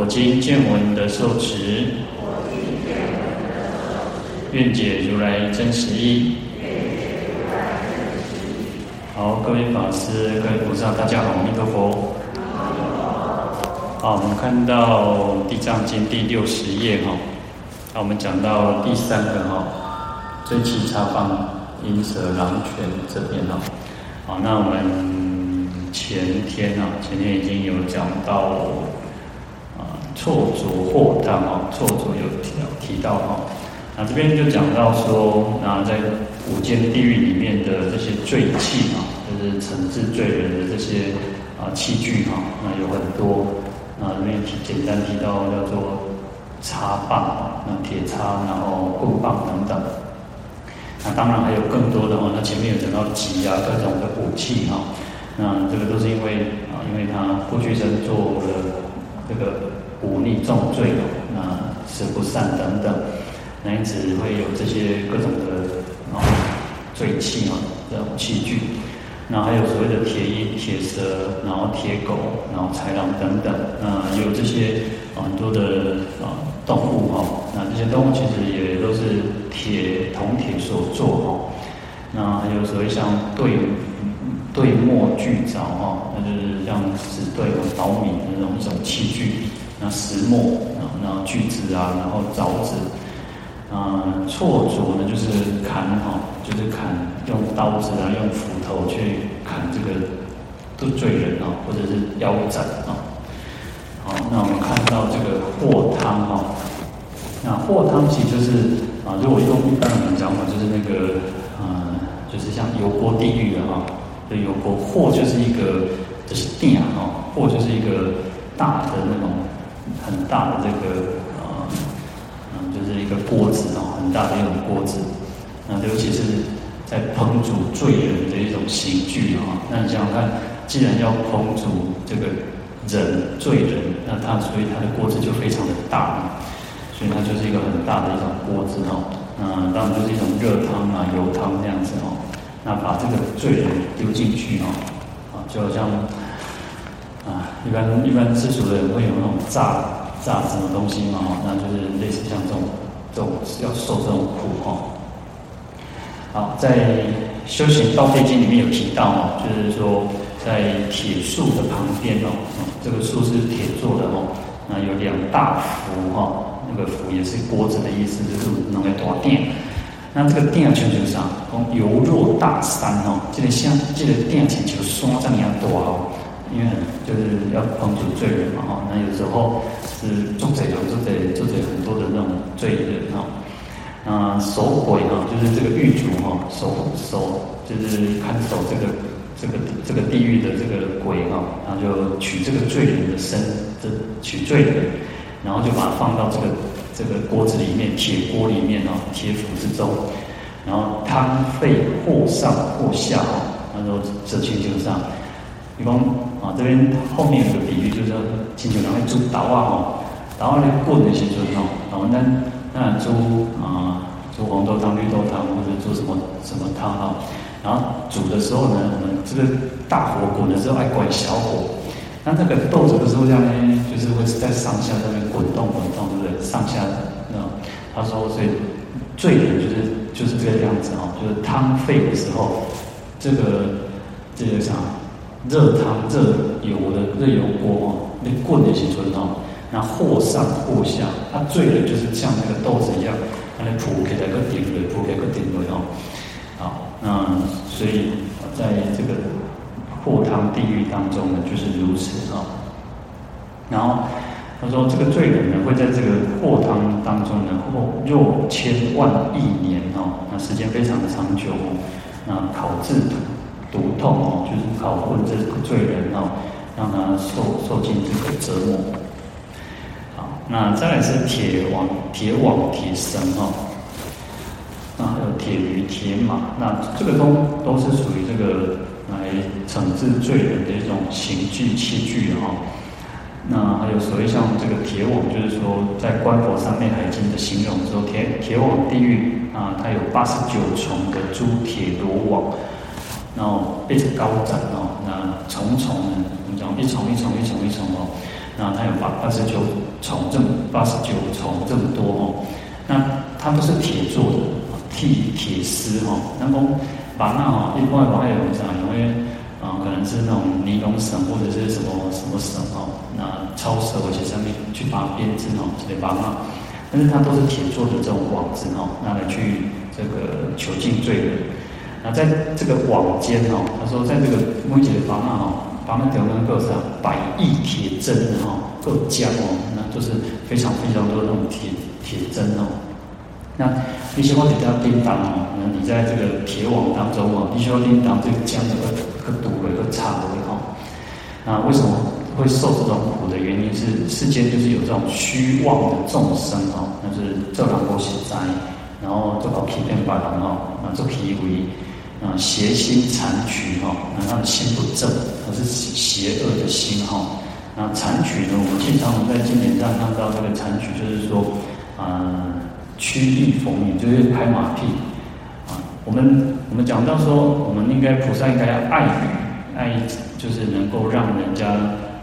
我今见闻得受持，愿解如来真实义。好，各位法师、各位菩萨，大家好，阿弥陀佛。好，我们看到《地藏经》第六十页哈，那我们讲到第三个哈，罪气插放阴蛇狼犬这边哈。好，那我们前天啊，前天已经有讲到。错着惑汤啊，错著有提到提到哈，那这边就讲到说，那在五间地狱里面的这些罪器啊，就是惩治罪人的这些啊器具哈，那有很多，那这边提简单提到叫做叉棒啊，那铁叉，然后棍棒等等，那当然还有更多的哦，那前面有讲到戟啊，各种的武器哈，那这个都是因为啊，因为他过去生做了这个。忤逆重罪的，那慈不善等等，那因此会有这些各种的啊罪器啊这种器具，那还有所谓的铁衣、铁蛇，然后铁狗，然后豺狼等等，那有这些啊很多的啊动物哈，那这些动物其实也都是铁铜铁所做哈，那还有所谓像对对磨锯凿哈，那就是像石碓和薄米的那种一种器具。那石磨啊，然后锯子啊，然后凿子，啊，错着呢就是砍哈，就是砍用刀子啊，用斧头去砍这个都罪人啊，或者是腰斩啊。好，那我们看到这个祸汤哈，那祸汤其实就是啊，如果用一般人讲嘛，就是那个啊，就是像油锅地狱的哈，这油锅祸就是一个就是电哈，祸就是一个大的那种。很大的这个呃嗯，就是一个锅子哦，很大的一种锅子。那尤其是在烹煮罪人的一种刑具哈。那你想想看，既然要烹煮这个人罪人，那它所以它的锅子就非常的大，所以它就是一个很大的一种锅子哈。那当然就是一种热汤啊、油汤这样子哦。那把这个罪人丢进去哦，啊，就好像。一般一般世俗的人会有那种炸炸什么东西嘛，那就是类似像这种这种要受这种苦哈。好，在《修行道废经》里面有提到哦，就是说在铁树的旁边哦，这个树是铁做的哦，那有两大釜哈，那个釜也是锅子的意思，就是弄来大鼎。那这个鼎啊，全球上，犹若大山哦，这个像这个鼎请求山这样大哦。因为就是要帮助罪人嘛哈，那有时候是做贼有做贼做贼很多的那种罪人哈，那守鬼哈，就是这个狱卒哈，守守就是看守这个这个这个地狱的这个鬼哈，然后就取这个罪人的身，这取罪人，然后就把它放到这个这个锅子里面，铁锅里面哦，铁釜之中，然后汤沸或上或下哈，然后这请求上。比方啊，这边后面有个比喻，就是说，亲像人咧煮豆啊吼，豆啊咧滚的时阵吼，然后咱那煮啊煮红豆汤、绿豆汤或者煮什么什么汤哈，然后煮的时候呢，我们这个大火滚的时候爱关小火，那这个豆子的时候这样呢，就是会在上下这边滚动滚动，对不对？上下那他说，所以罪人就是就是这个样子哈，就是汤沸的时候，这个这个啥？热汤热油的热油锅哦，那棍的时阵哦，那或上或下，它罪人就是像那个豆子一样，它那铺给那个顶的铺给个顶的哦，好，那所以在这个祸汤地狱当中呢，就是如此啊。然后他说，这个罪人呢，会在这个祸汤当中呢，或若千万亿年哦，那时间非常的长久，那考自毒。毒痛哦，就是拷问这个罪人哦，让他受受尽这个折磨。好，那再来是铁网、铁网、铁绳哈。那还有铁驴、铁马，那这个都都是属于这个来惩治罪人的一种刑具器具哈。那还有所谓像这个铁网，就是说在观佛三昧海经的形容说，铁铁网地狱啊，它有八十九重的诸铁罗网，然后被子高展哦，那重重的，我们讲一重一重一重一重哦，那它有八八十九重这么八十九重这么多哦，那它都是铁做的。铁铁丝哈，那么把那哈，一般把那种啥，因为啊，可能是那种尼龙绳或者是什么什么绳哦，那抄手而且上面去把编织哦，这里把那，但是它都是铁做的这种网子哈，拿来去这个囚禁罪人。那在这个网间哈，他说在这个每一个把那哈，把那条根够上百亿铁针哈，够浆哦，那就是非常非常多的那种铁铁针哦。那你希望你要叮当哦，那你在这个铁网当中哦，你希望叮当这个浆这个个堵了个插的哈。那为什么会受这种苦的原因是世间就是有这种虚妄的众生哦，那是这两波邪灾，然后这个欺骗别人哈，那这以为啊邪心残取哈，那他的心不正，他是邪恶的心哈。那残取呢，我们经常在经典上看到这个残取，就是说啊。趋利逢迎就是拍马屁啊！我们我们讲到说，我们应该菩萨应该要爱语，爱就是能够让人家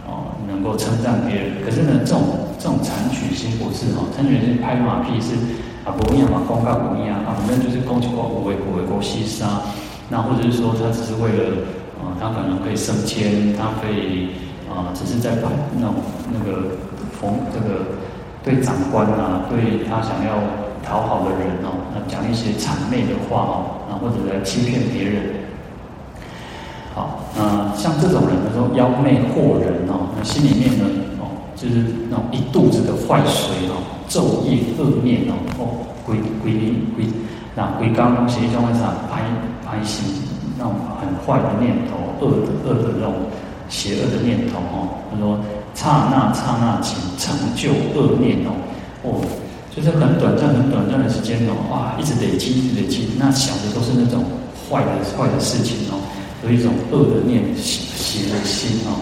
哦能够称赞别人。可是呢，这种这种残取心不是哦，残取心拍马屁是啊，不一样嘛，公告不一样啊，反正就是恭喜我为为国牺牲。那或者是说他只是为了啊，他可能可以升迁，他可以啊，只是在把那种那个逢这个对长官啊，对他想要。讨好的人哦，那讲一些谄媚的话哦，那或者来欺骗别人。好，那像这种人，他说妖媚惑人哦，那心里面呢哦，就是那种一肚子的坏水哦，昼夜恶念哦，哦，鬼鬼灵鬼，那鬼刚刚写一种啥，拍拍心，那种很坏的念头，恶的恶的那种邪恶的念头哦。他说刹那刹那间成就恶念哦，哦。就是很短暂、很短暂的时间哦，哇，一直累积、一直累积，那想的都是那种坏的、坏的事情哦，有一种恶的念、邪邪的心哦。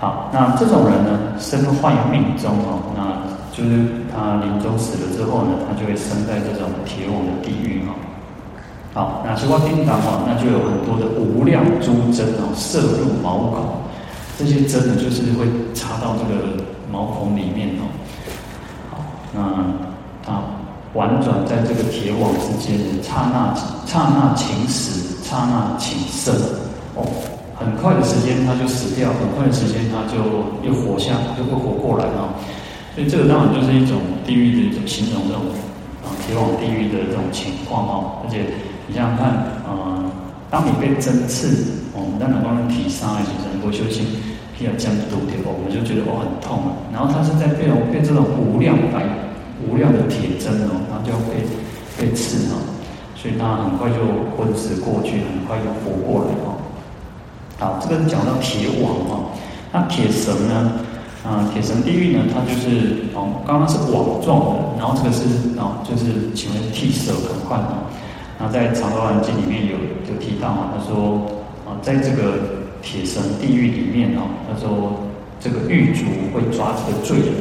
好，那这种人呢，身坏命中哦，那就是他临终死了之后呢，他就会生在这种铁网的地狱哦。好，那西瓜叮当哦，那就有很多的无量诸针哦，射入毛孔，这些针呢，就是会插到这个毛孔里面哦。好那他婉转在这个铁网之间，刹那刹那情死，刹那情生，哦，很快的时间它就死掉，很快的时间它就又活下，又会活过来啊。所以这个当然就是一种地狱的一种形容这种啊铁网地狱的这种情况哦。而且你想想看，啊、呃，当你被针刺，我们当然光体伤还是能够修行。比较僵住的哦，我们就觉得哦很痛啊。然后他是在被被这种无量白无量的铁针哦，然后就被被刺哦，所以他很快就昏死过去，很快就活过来哦。好，这个讲到铁网哦，那铁绳呢？啊，铁绳地狱呢？它就是哦，刚刚是网状的，然后这个是哦，就是请问剃舍可换哦。那在《长阿含经》里面有有提到啊，他说啊，在这个。铁绳地狱里面哦，他说这个狱卒会抓这个罪人，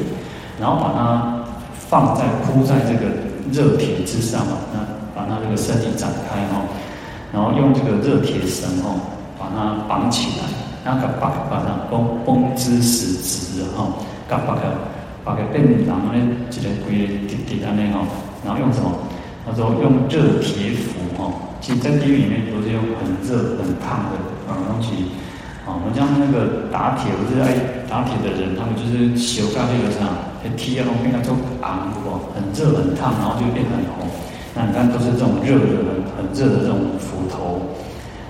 然后把他放在铺在这个热铁之上嘛，那把他这个身体展开哦，然后用这个热铁绳哦，把他绑起来，那个把把它绷绷之死直哈，把把个把个变人呢，这个规个铁铁安尼哈，然后用什么？他说用热铁斧哈，其实在地狱里面都是用很热很烫的啊东西。啊，我们像那个打铁，不是爱打铁的人，他们就是修钢那个啥，铁啊，变得都昂不过，很热很烫，然后就变很红。那你看，都是这种热的、很很热的这种斧头，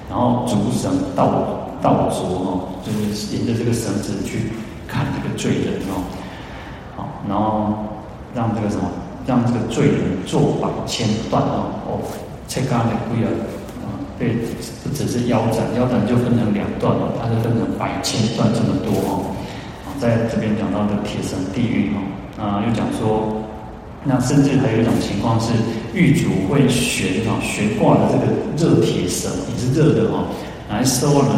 然后竹绳倒倒着哦，就是沿着这个绳子去砍这个罪人哦。好，然后让这个什么，让这个罪人坐绑千段哦，哦，切开的贵啊。对，不只是腰斩，腰斩就分成两段了，它是分成百千段这么多哦。在这边讲到的铁绳地狱哦，啊，又讲说，那甚至还有一种情况是，狱主会悬啊悬挂的这个热铁绳也是热的哈，来烧呢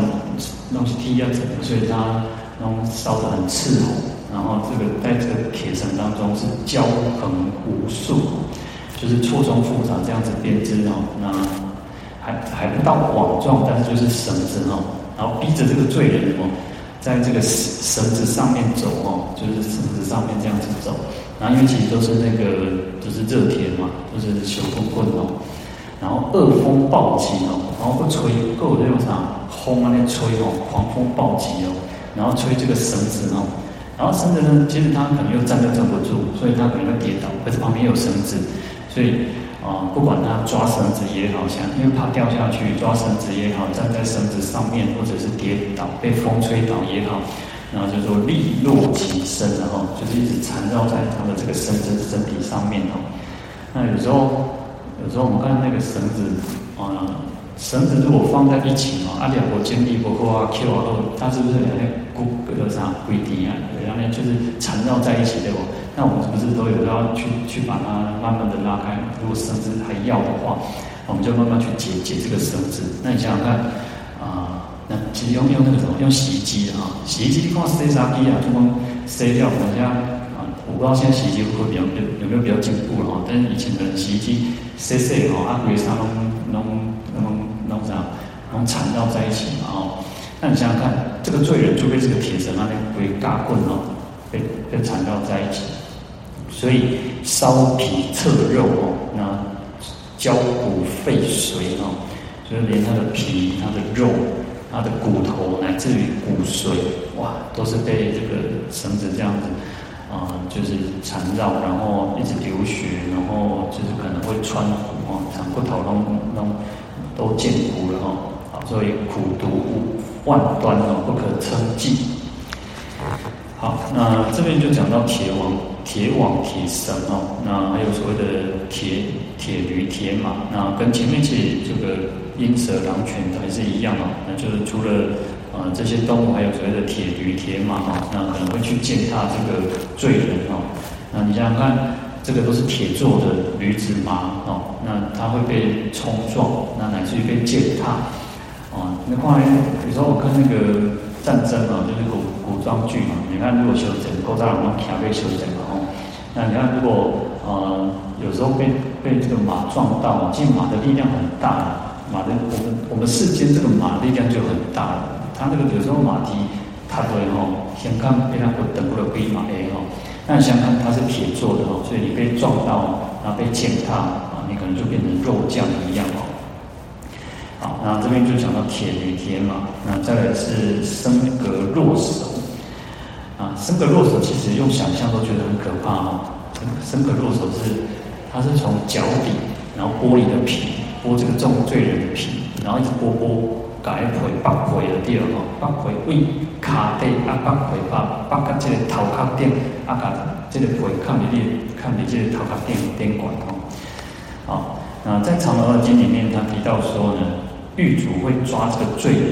东西踢啊什么，所以它那种烧得很赤红，然后这个在这个铁绳当中是交横无数，就是错综复杂这样子编织哦，那还还不到网状，但是就是绳子哦，然后逼着这个罪人哦。在这个绳子上面走哦，就是绳子上面这样子走，然后因为其实都是那个就是热铁嘛，都、就是小棍棍哦，然后恶风暴起哦，然后不吹够那种啥风啊那吹哦，狂风暴起哦，然后吹这个绳子哦，然后绳子呢，其实它可能又站都站不住，所以它可能会跌倒，可是旁边有绳子，所以。啊，不管他抓绳子也好，像因为怕掉下去，抓绳子也好，站在绳子上面，或者是跌倒被风吹倒也好，然后就说利落其身，然后就是一直缠绕在他的这个身身身体上面哦。那有时候，有时候我们看那个绳子啊，绳子如果放在一起哦，啊两个肩力不够啊，Q 啊后，它是不是两两个骨骼上规定啊？然后呢就是缠绕在一起对不？那我们是不是都有要去去把它慢慢的拉开？如果绳子还要的话，我们就慢慢去解解这个绳子。那你想想看，啊、呃，那其实用用那个什么，用洗衣机啊，洗衣机你看洗啥机啊，就光塞掉，好像啊，我不知道现在洗衣机会不会比较有有没有比较进步了哈？但是以前的洗衣机洗洗哈，阿鬼啥拢拢拢拢啥，拢缠绕在一起嘛哦。那你想想看，这个罪人就被这个铁绳那边鬼嘎棍哦，被被缠绕在一起。所以烧皮侧肉哦，那焦骨废髓哦，就是连他的皮、他的肉、他的骨头，乃至于骨髓，哇，都是被这个绳子这样子啊、就是缠绕，然后一直流血，然后就是可能会穿骨哦，长骨头都弄都见骨了哦，所以苦毒万端哦，不可称计。好，那这边就讲到铁网。铁网、铁绳哦，那还有所谓的铁铁驴、铁马，那跟前面其实这个鹰蛇狼犬还是一样哦。那就是除了啊、这些动物，还有所谓的铁驴、铁马哦，那可能会去践踏这个罪人哦。那你想想看，这个都是铁做的驴子马哦，那它会被冲撞，那乃至于被践踏。那关于有时候我看那个战争嘛，就是古古装剧嘛，你看如果修整，古早人用铁被修整嘛。那你看，如果呃有时候被被这个马撞到，其实马的力量很大，马的我们我们世间这个马力量就很大了。它那个有时候马蹄它对吼，先看被它不等不了龟马 A 吼，那你想看它是铁做的哦，所以你被撞到，然后被践踏啊，你可能就变成肉酱一样那这边就讲到铁驴铁马，那再来是生格落手。啊，生格落手其实用想象都觉得很可怕哈。升格落手是，它是从脚底，然后剥你的皮，剥这个重罪人的皮，然后一直剥剥，改腿、拔腿的地方哈，拔腿为卡带啊，拔腿把拔个这个头壳垫啊，把这个腿看你的看你这个头壳垫垫管哦。好，那在《长阿经》里面，他提到说呢，狱主会抓这个罪人，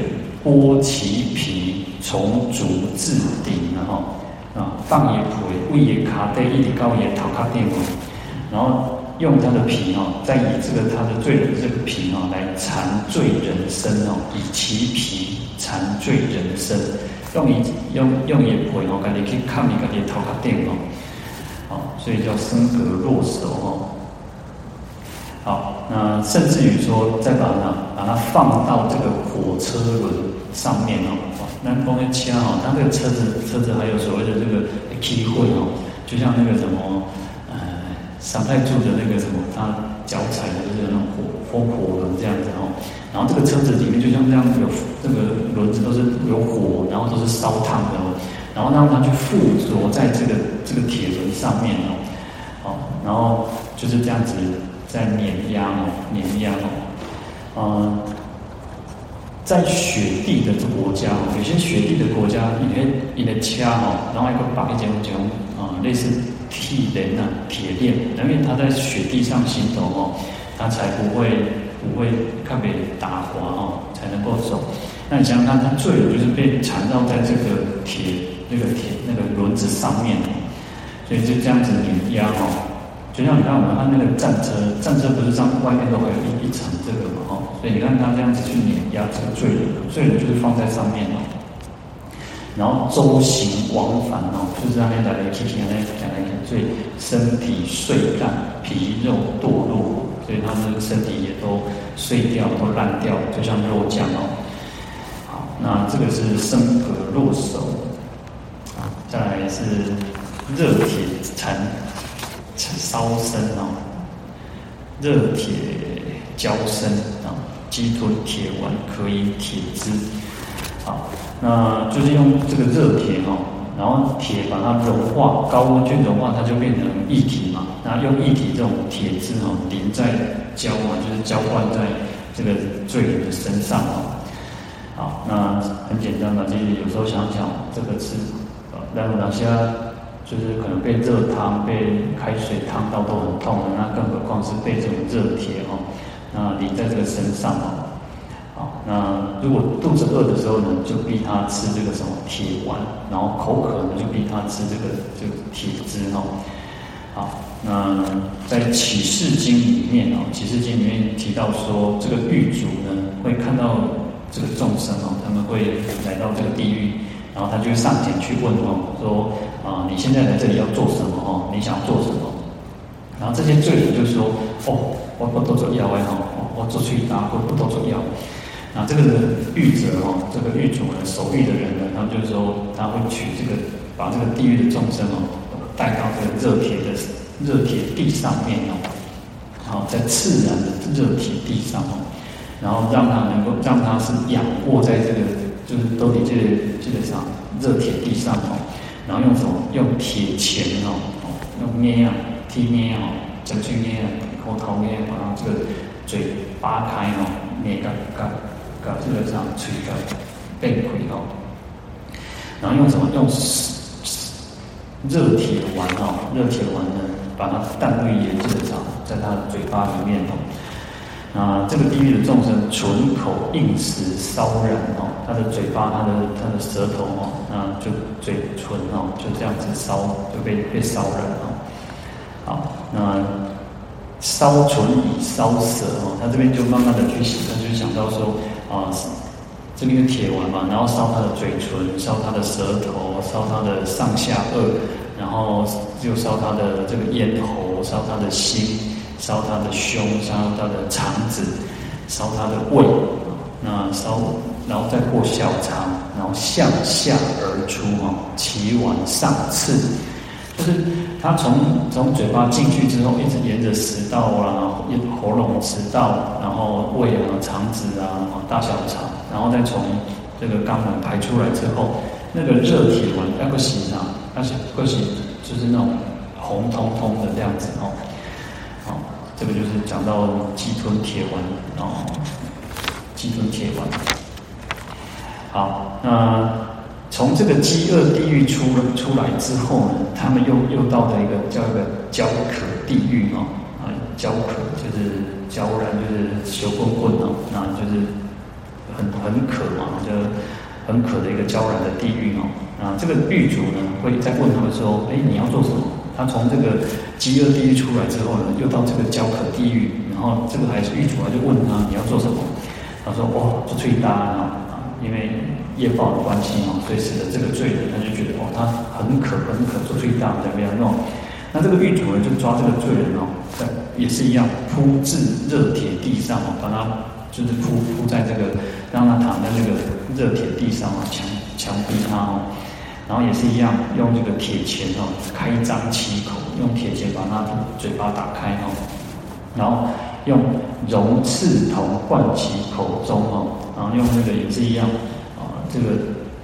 剥其皮。从足至顶，然后啊，放一腿，为也卡带一点高也头壳垫哦，然后用他的皮哈，再以这个他的罪人这个皮哈来缠罪人身哦，以其皮缠罪人身，用一用用一腿哦，感觉可以看你感觉头壳垫哦，好，所以叫升格落手哦。好，那甚至于说，再把它把它放到这个火车轮上面哦。南方的车哦，它这个车子车子还有所谓的这个机会哦，就像那个什么呃三太柱的那个什么，他脚踩的就是那种火风火轮这样子哦。然后这个车子里面就像这样有这个轮子都是有火，然后都是烧烫的哦。然后让它去附着在这个这个铁轮上面哦，哦，然后就是这样子在碾压哦，碾压哦，嗯。在雪地的国家哦，有些雪地的国家，你的你的枪哦，然后一个绑一种这种啊，类似铁链啊，铁链，因为它在雪地上行走哦，它才不会不会特别打滑哦，才能够走。那你想想看，它最就是被缠绕在这个铁那个铁那个轮子上面，所以就这样子碾压哦。就像你看我们看那个战车，战车不是上外面都会有一一层这个嘛，哈，所以你看它这样子去碾压这个罪人，罪人就是放在上面哦，然后周行往返哦，就是让那来来去去，来来来去，所以身体碎烂，皮肉堕落，所以他们的身体也都碎掉，都烂掉，就像肉酱哦。好，那这个是生革落手，啊，再来是热铁缠。烧身哦，热铁浇身啊，鸡吞铁丸可以铁汁，好，那就是用这个热铁哦，然后铁把它融化，高温去融化，它就变成液体嘛。那用液体这种铁汁哦，淋在浇嘛，就是浇灌在这个罪人的身上哦。好，那很简单嘛，就是有时候想想，这个是呃，然后哪些？就是可能被热汤、被开水烫到都很痛的，那更何况是被这种热铁哦，那淋在这个身上哦，好，那如果肚子饿的时候呢，就逼他吃这个什么铁丸，然后口渴呢，就逼他吃这个这个铁汁哦，好，那在《启示经》里面哦，《启示经》里面提到说，这个狱主呢会看到这个众生哦，他们会来到这个地狱，然后他就上前去问哦，说。啊，你现在来这里要做什么？哦，你想做什么？然后这些罪人就说：哦，我我都做妖哎哦，我做去打，我不都做妖。那这个狱者哦，这个狱主呢，守狱的人呢，他们就说他会取这个，把这个地狱的众生哦，带到这个热铁的热铁地上面哦，好，在自然的热铁地上哦，然后让他能够让他是仰卧在这个就是都体这个基本上热铁地上哦。然后用什么？用铁钳哦，哦用镊啊，剃镊哦，整具镊啊，口头镊，把它这个嘴扒开哦，镊个个个这个上吹个变亏哦。然后用什么？用热铁丸哦，热铁丸呢，把它淡绿盐这个上，在他的嘴巴里面哦。啊，这个地狱的众生，唇口应时烧燃哦，他的嘴巴、他的他的舌头哦，那就嘴唇哦，就这样子烧，就被被烧燃哦。好，那烧唇以烧舌哦，他这边就慢慢的去想，他就想到说啊，这边的铁丸嘛，然后烧他的嘴唇，烧他的舌头，烧他的上下颚，然后又烧他的这个咽喉，烧他的心。烧他的胸，烧他的肠子，烧他的胃，那烧，然后再过小肠，然后向下而出哈，其往上刺，就是他从从嘴巴进去之后，一直沿着食道啊，喉咙、食道，然后胃啊、肠子啊、大小肠，然后再从这个肛门排出来之后，那个热体温那个形状，那是个形，就是那种红彤彤的这样子哦。哦这个就是讲到鸡吞铁丸哦，鸡吞铁丸。好，那从这个饥饿地狱出了出来之后呢，他们又又到了一个叫一个焦渴地狱哦，啊，焦渴就是焦然，就是求棍棍哦，那就是很很渴嘛，就很渴的一个焦然的地狱哦。啊，这个狱主呢会在问他们说：“哎，你要做什么？”他从这个饥饿地狱出来之后呢，又到这个焦渴地狱，然后这个还是狱主啊，就问他你要做什么？他说：哇，做罪大啊，因为业报的关系嘛，所以使得这个罪人他就觉得哦，他很渴很渴，做罪大怎么样弄？那这个狱主呢，就抓这个罪人哦，在也是一样铺至热铁地上哦，把他就是铺铺在这个，让他躺在那个热铁地上啊，强强逼他哦。然后也是一样，用这个铁钳哦，开张其口，用铁钳把他嘴巴打开哦，然后用熔赤铜灌其口中哦，然后用这个也是一样啊，这个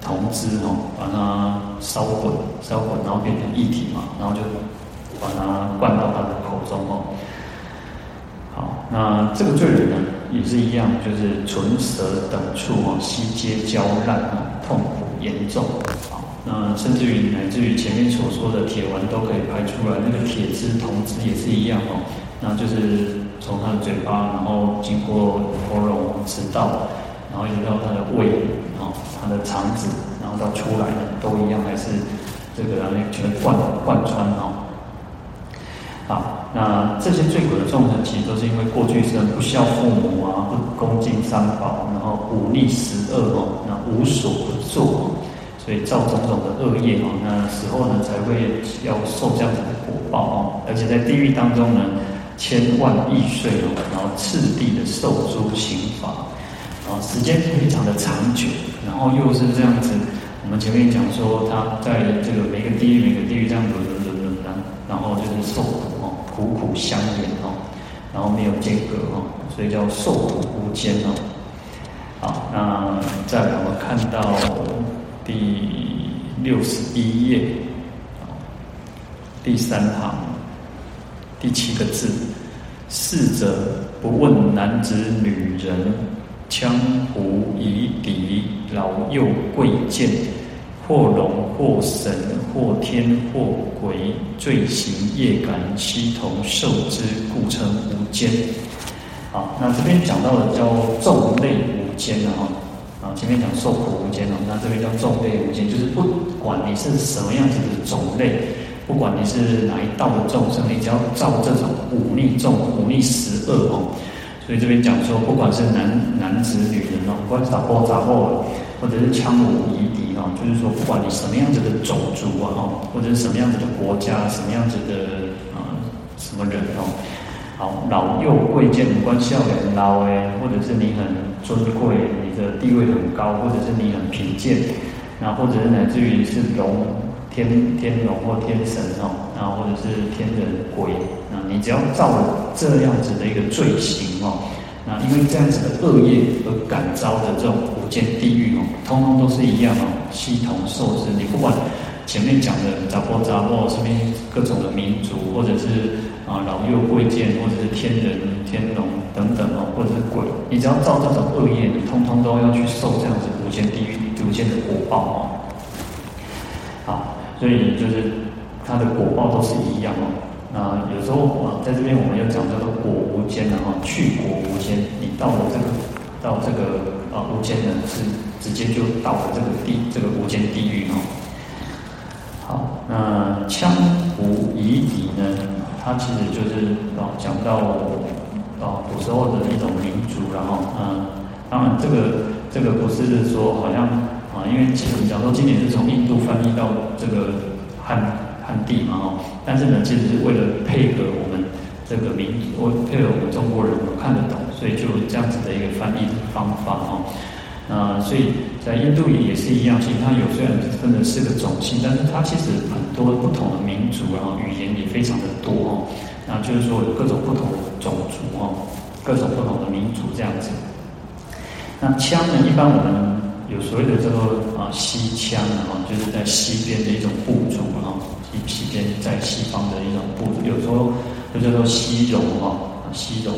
铜汁哦，把它烧滚，烧滚，然后变成液体嘛，然后就把它灌到他的口中哦。好，那这个罪人呢，也是一样，就是唇舌等处哦，悉皆焦烂，痛苦严重。那甚至于乃至于前面所说的铁丸都可以排出来，那个铁汁、铜汁也是一样哦。那就是从他的嘴巴，然后经过喉咙、食道，然后一直到他的胃，然后他的肠子，然后到出来的都一样，还是这个全贯贯穿哦。好，那这些罪苦的众生，其实都是因为过去生不孝父母啊，不恭敬三宝，然后忤逆十恶哦，那无所不作，所以造种种的恶业哦，那时候呢才会要受这样子的果报哦，而且在地狱当中呢，千万亿岁哦，然后次第的受诸刑罚，啊，时间非常的长久，然后又是这样子，我们前面讲说他在这个每个地狱每个地狱这样轮轮轮轮然然后就是受苦哦。苦苦相连哦，然后没有间隔哦，所以叫受苦无间哦。好，那再来我们看到第六十一页，第三行第七个字：逝者不问男子女人，羌胡夷狄，老幼贵贱。或龙或神或天或鬼，罪行业感悉同受之，故称无间。好，那这边讲到的叫众类无间了哈。啊，前面讲受苦无间哦，那这边叫重类无间，就是不管你是什么样子的种类，不管你是哪一道的众生，你只要造这种忤逆众、忤逆十恶哦。所以这边讲说，不管是男男子、女人哦，不管是杂波杂波，或者是枪武夷狄哦，就是说，不管你什么样子的种族啊哦，或者是什么样子的国家，什么样子的啊什么人哦，老幼贵贱，不管少年老诶，或者是你很尊贵，你的地位很高，或者是你很贫贱，那或者是乃至于是龙天天龙或天神哦，然后或者是天人鬼，那你只要造了这样子的一个罪行哦。那因为这样子的恶业而感召的这种无间地狱哦，通通都是一样哦，系统受之。你不管前面讲的杂波杂波，什么各种的民族，或者是啊老幼贵贱，或者是天人天龙等等哦，或者是鬼，你只要造这种恶业，你通通都要去受这样子无间地狱、无间的果报哦。好，所以就是它的果报都是一样哦。那，有时候啊，在这边我们要讲叫做果无间的哈，去果无间。你到了这个，到这个啊无间呢，是直接就到了这个地，这个无间地狱哦。好，那枪，它其实就是啊讲到啊古时候的一种民族，然后嗯，当然这个这个不是说好像啊，因为其实讲说今年是从印度翻译到这个汉。汉地嘛哦，但是呢，其实是为了配合我们这个民族，配合我们中国人看得懂，所以就这样子的一个翻译方法哦。啊所以在印度也也是一样，其实它有虽然分的四个种姓，但是它其实很多不同的民族，然后语言也非常的多哦。那就是说有各种不同的种族哦，各种不同的民族这样子。那羌呢，一般我们有所谓的叫做啊西羌啊，就是在西边的一种部族啊。西边在西方的一种部族，有时候就叫做西戎哈，西戎。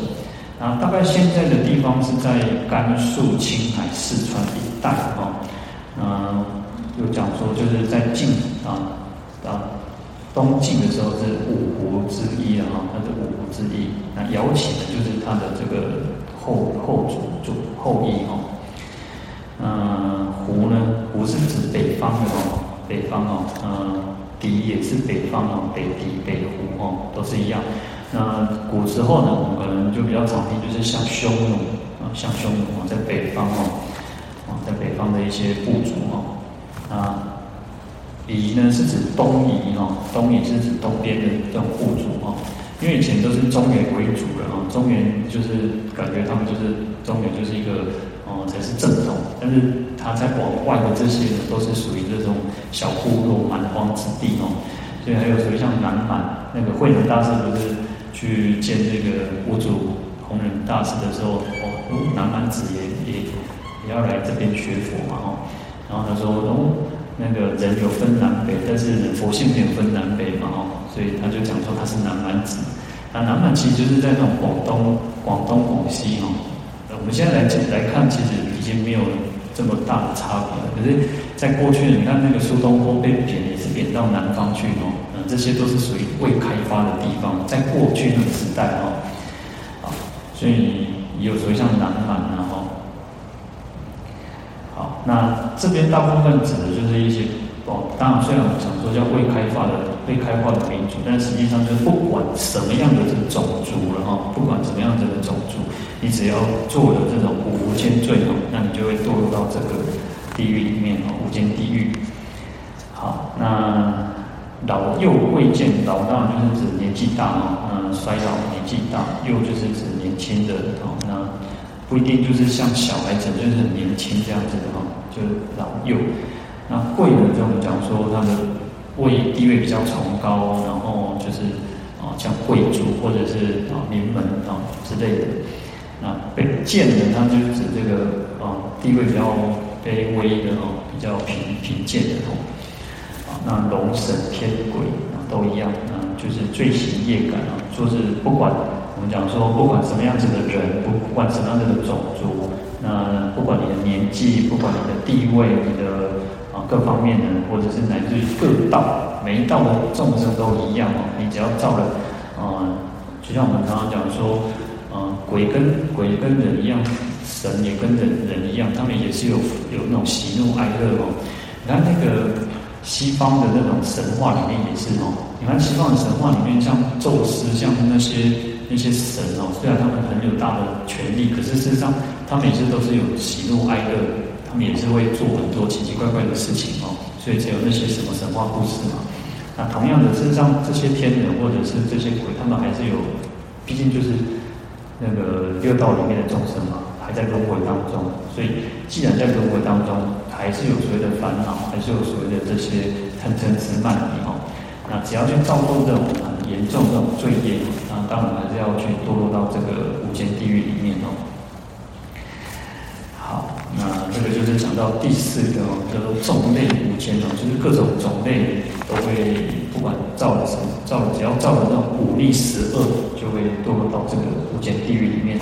啊，大概现在的地方是在甘肃、青海、四川一带哈。嗯，有讲说就是在晋啊啊东晋的时候是五湖之一啊，它是五湖之一。那姚钦呢，就是他的这个后后祖祖后裔哈。嗯，胡呢，胡是指北方的哦，北方哦，嗯。狄也是北方哦，北狄、北胡哦，都是一样。那古时候呢，我们可能就比较常听，就是像匈奴啊，像匈奴，在北方哦，啊，在北方的一些部族哦。啊，夷呢是指东夷哦，东夷是指东边的这种部族哦。因为以前都是中原为主的哦，中原就是感觉他们就是中原就是一个。哦，才是正统，但是他在往外的这些呢，都是属于这种小部落蛮荒之地哦。所以还有属于像南蛮那个慧能大师不是去见这个五祖弘忍大师的时候，哦，南蛮子也也也要来这边学佛嘛哦。然后他说，哦，那个人有分南北，但是佛性没有分南北嘛哦。所以他就讲说他是南蛮子。那南蛮其实就是在那种广东、广东、广西哦。我们现在来来看，其实已经没有这么大的差别了。可是，在过去，你看那个苏东坡被贬，也是贬到南方去哦。这些都是属于未开发的地方，在过去那个时代哦。啊，所以有时候像南蛮然后，好，那这边大部分指的就是一些哦，当然虽然我们常说叫未开发的未开化的民族，但实际上就是不管什么样的这个种族了哈，不管什么样的种族，你只要做了这种无间罪哦，那你就会堕入到这个地狱里面哦，无间地狱。好，那老幼贵贱，老当然就是指年纪大哦，那衰老年纪大，幼就是指年轻的哦，那不一定就是像小孩子就是很年轻这样子的哈，就是老幼。那贵呢，就我们讲说他的位地位比较崇高，然后就是啊像贵族或者是啊名门啊之类的。那被贱的，他就是指这个啊地位比较卑微的哦，比较贫贫贱的哦。那龙神天鬼啊都一样，啊就是罪行业感啊，说是不管我们讲说不管什么样子的人，不不管什么样子的种族，那不管你的年纪，不管你的地位，你的啊。各方面的，或者是乃至于各道，每一道的众生都一样哦。你只要造了，呃，就像我们刚刚讲说，呃，鬼跟鬼跟人一样，神也跟人人一样，他们也是有有那种喜怒哀乐哦。你看那个西方的那种神话里面也是哦。你看西方的神话里面，像宙斯，像那些那些神哦，虽然他们很有大的权力，可是事实上他们也是都是有喜怒哀乐。他们也是会做很多奇奇怪怪的事情哦，所以才有那些什么神话故事嘛。那同样的，身上这些天人或者是这些鬼，他们还是有，毕竟就是那个六道里面的众生嘛，还在轮回当中。所以，既然在轮回当中，还是有所谓的烦恼，还是有所谓的这些贪嗔痴慢疑哦。那只要去造作这种很严重的这种罪业，那当然还是要去堕落到这个无间地狱里面哦。好那这个就是讲到第四个哦，叫做众类无间哦，就是各种种类都会，不管造了什么，造了只要造了那种五力十恶，就会堕落到这个无间地狱里面。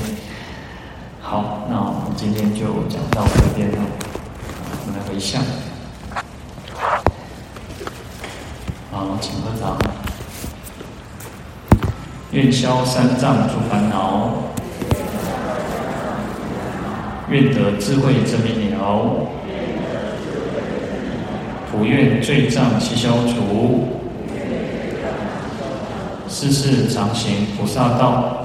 好，那我们今天就讲到这边了，我们来回向。好，请合掌。愿消三障诸烦恼。愿得智慧真明了，普愿罪障悉消除，世世常行菩萨道。